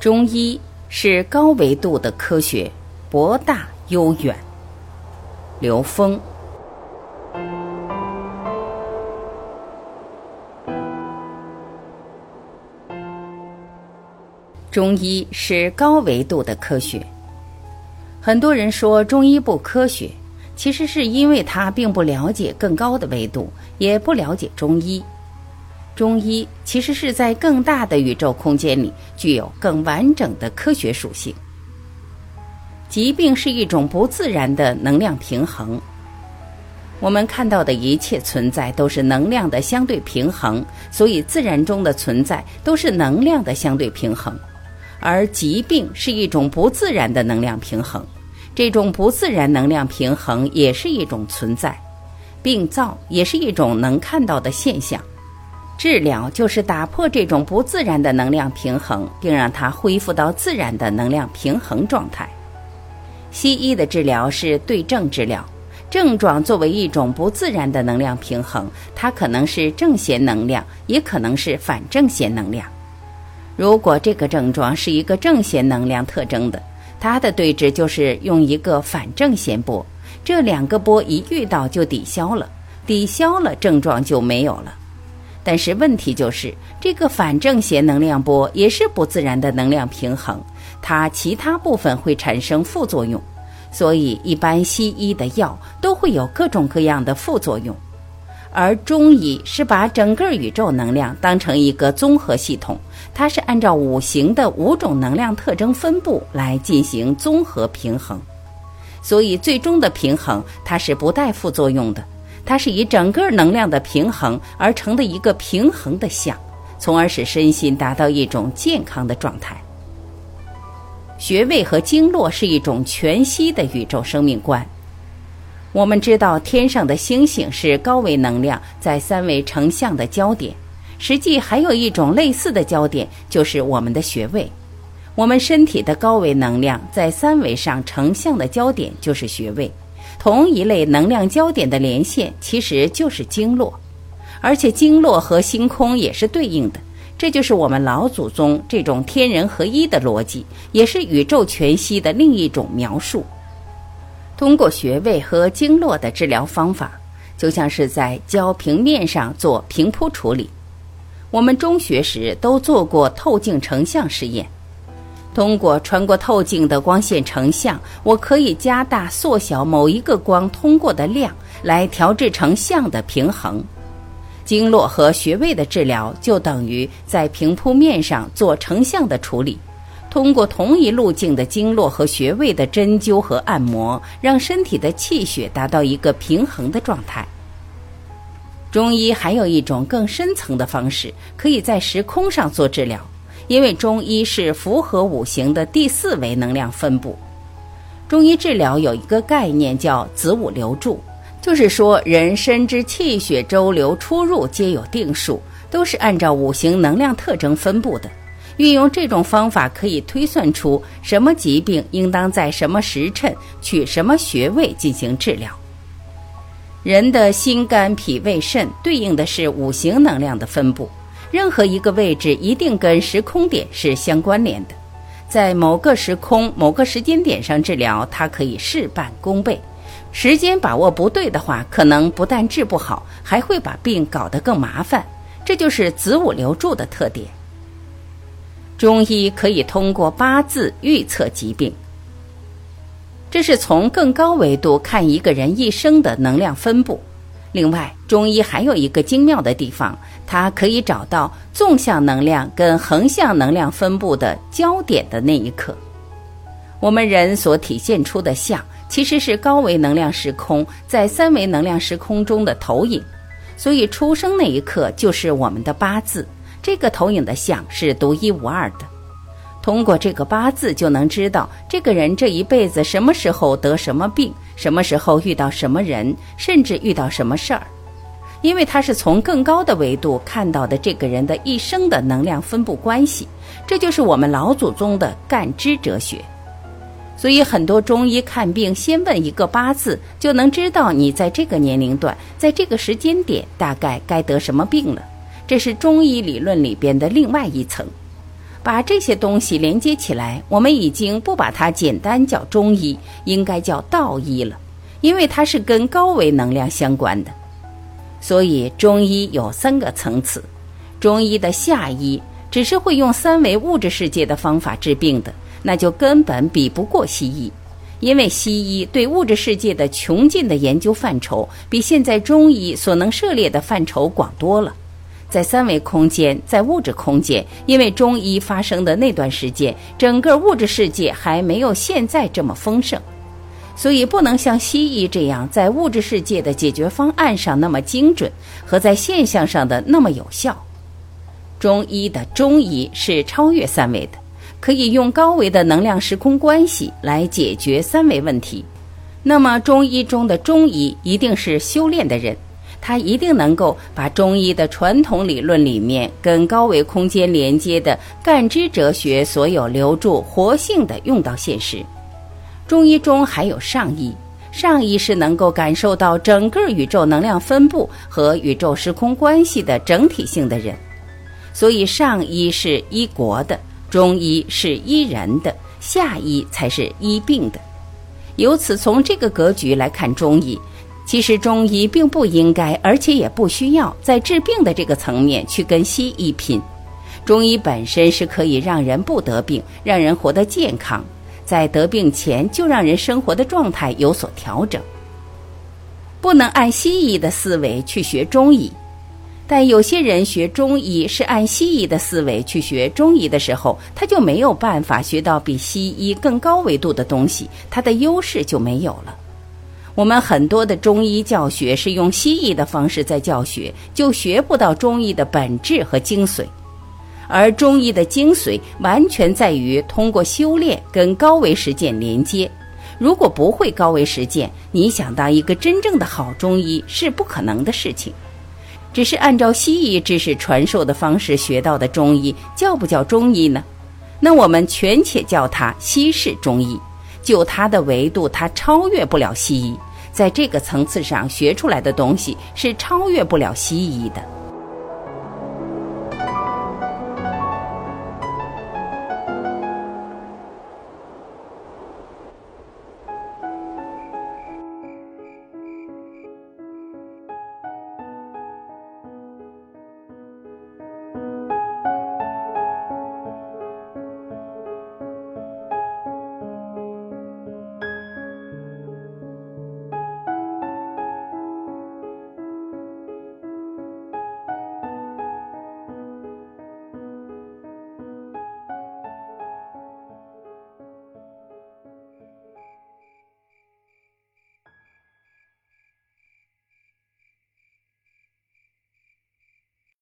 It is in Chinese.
中医是高维度的科学，博大悠远。刘峰。中医是高维度的科学。很多人说中医不科学，其实是因为他并不了解更高的维度，也不了解中医。中医其实是在更大的宇宙空间里具有更完整的科学属性。疾病是一种不自然的能量平衡。我们看到的一切存在都是能量的相对平衡，所以自然中的存在都是能量的相对平衡。而疾病是一种不自然的能量平衡，这种不自然能量平衡也是一种存在，病灶也是一种能看到的现象。治疗就是打破这种不自然的能量平衡，并让它恢复到自然的能量平衡状态。西医的治疗是对症治疗，症状作为一种不自然的能量平衡，它可能是正弦能量，也可能是反正弦能量。如果这个症状是一个正弦能量特征的，它的对治就是用一个反正弦波，这两个波一遇到就抵消了，抵消了症状就没有了。但是问题就是，这个反正弦能量波也是不自然的能量平衡，它其他部分会产生副作用，所以一般西医的药都会有各种各样的副作用，而中医是把整个宇宙能量当成一个综合系统，它是按照五行的五种能量特征分布来进行综合平衡，所以最终的平衡它是不带副作用的。它是以整个能量的平衡而成的一个平衡的相，从而使身心达到一种健康的状态。穴位和经络是一种全息的宇宙生命观。我们知道天上的星星是高维能量在三维成像的焦点，实际还有一种类似的焦点，就是我们的穴位。我们身体的高维能量在三维上成像的焦点就是穴位。同一类能量焦点的连线其实就是经络，而且经络和星空也是对应的，这就是我们老祖宗这种天人合一的逻辑，也是宇宙全息的另一种描述。通过穴位和经络的治疗方法，就像是在胶平面上做平铺处理。我们中学时都做过透镜成像实验。通过穿过透镜的光线成像，我可以加大、缩小某一个光通过的量，来调制成像的平衡。经络和穴位的治疗就等于在平铺面上做成像的处理，通过同一路径的经络和穴位的针灸和按摩，让身体的气血达到一个平衡的状态。中医还有一种更深层的方式，可以在时空上做治疗。因为中医是符合五行的第四维能量分布，中医治疗有一个概念叫子午流注，就是说人身之气血周流出入皆有定数，都是按照五行能量特征分布的。运用这种方法，可以推算出什么疾病应当在什么时辰取什么穴位进行治疗。人的心肝脾胃肾对应的是五行能量的分布。任何一个位置一定跟时空点是相关联的，在某个时空、某个时间点上治疗，它可以事半功倍。时间把握不对的话，可能不但治不好，还会把病搞得更麻烦。这就是子午流注的特点。中医可以通过八字预测疾病，这是从更高维度看一个人一生的能量分布。另外，中医还有一个精妙的地方，它可以找到纵向能量跟横向能量分布的焦点的那一刻。我们人所体现出的相，其实是高维能量时空在三维能量时空中的投影。所以，出生那一刻就是我们的八字，这个投影的像是独一无二的。通过这个八字，就能知道这个人这一辈子什么时候得什么病，什么时候遇到什么人，甚至遇到什么事儿。因为他是从更高的维度看到的这个人的一生的能量分布关系，这就是我们老祖宗的干支哲学。所以，很多中医看病先问一个八字，就能知道你在这个年龄段，在这个时间点大概该得什么病了。这是中医理论里边的另外一层。把这些东西连接起来，我们已经不把它简单叫中医，应该叫道医了，因为它是跟高维能量相关的。所以中医有三个层次，中医的下医只是会用三维物质世界的方法治病的，那就根本比不过西医，因为西医对物质世界的穷尽的研究范畴，比现在中医所能涉猎的范畴广多了。在三维空间，在物质空间，因为中医发生的那段时间，整个物质世界还没有现在这么丰盛，所以不能像西医这样在物质世界的解决方案上那么精准，和在现象上的那么有效。中医的中医是超越三维的，可以用高维的能量时空关系来解决三维问题。那么，中医中的中医一定是修炼的人。他一定能够把中医的传统理论里面跟高维空间连接的干支哲学所有留住活性的用到现实。中医中还有上医，上医是能够感受到整个宇宙能量分布和宇宙时空关系的整体性的人。所以上医是医国的，中医是医人的，下医才是医病的。由此从这个格局来看中医。其实中医并不应该，而且也不需要在治病的这个层面去跟西医拼。中医本身是可以让人不得病，让人活得健康，在得病前就让人生活的状态有所调整。不能按西医的思维去学中医，但有些人学中医是按西医的思维去学中医的时候，他就没有办法学到比西医更高维度的东西，他的优势就没有了。我们很多的中医教学是用西医的方式在教学，就学不到中医的本质和精髓。而中医的精髓完全在于通过修炼跟高维实践连接。如果不会高维实践，你想当一个真正的好中医是不可能的事情。只是按照西医知识传授的方式学到的中医，叫不叫中医呢？那我们全且叫它西式中医。就他的维度，他超越不了西医，在这个层次上学出来的东西是超越不了西医的。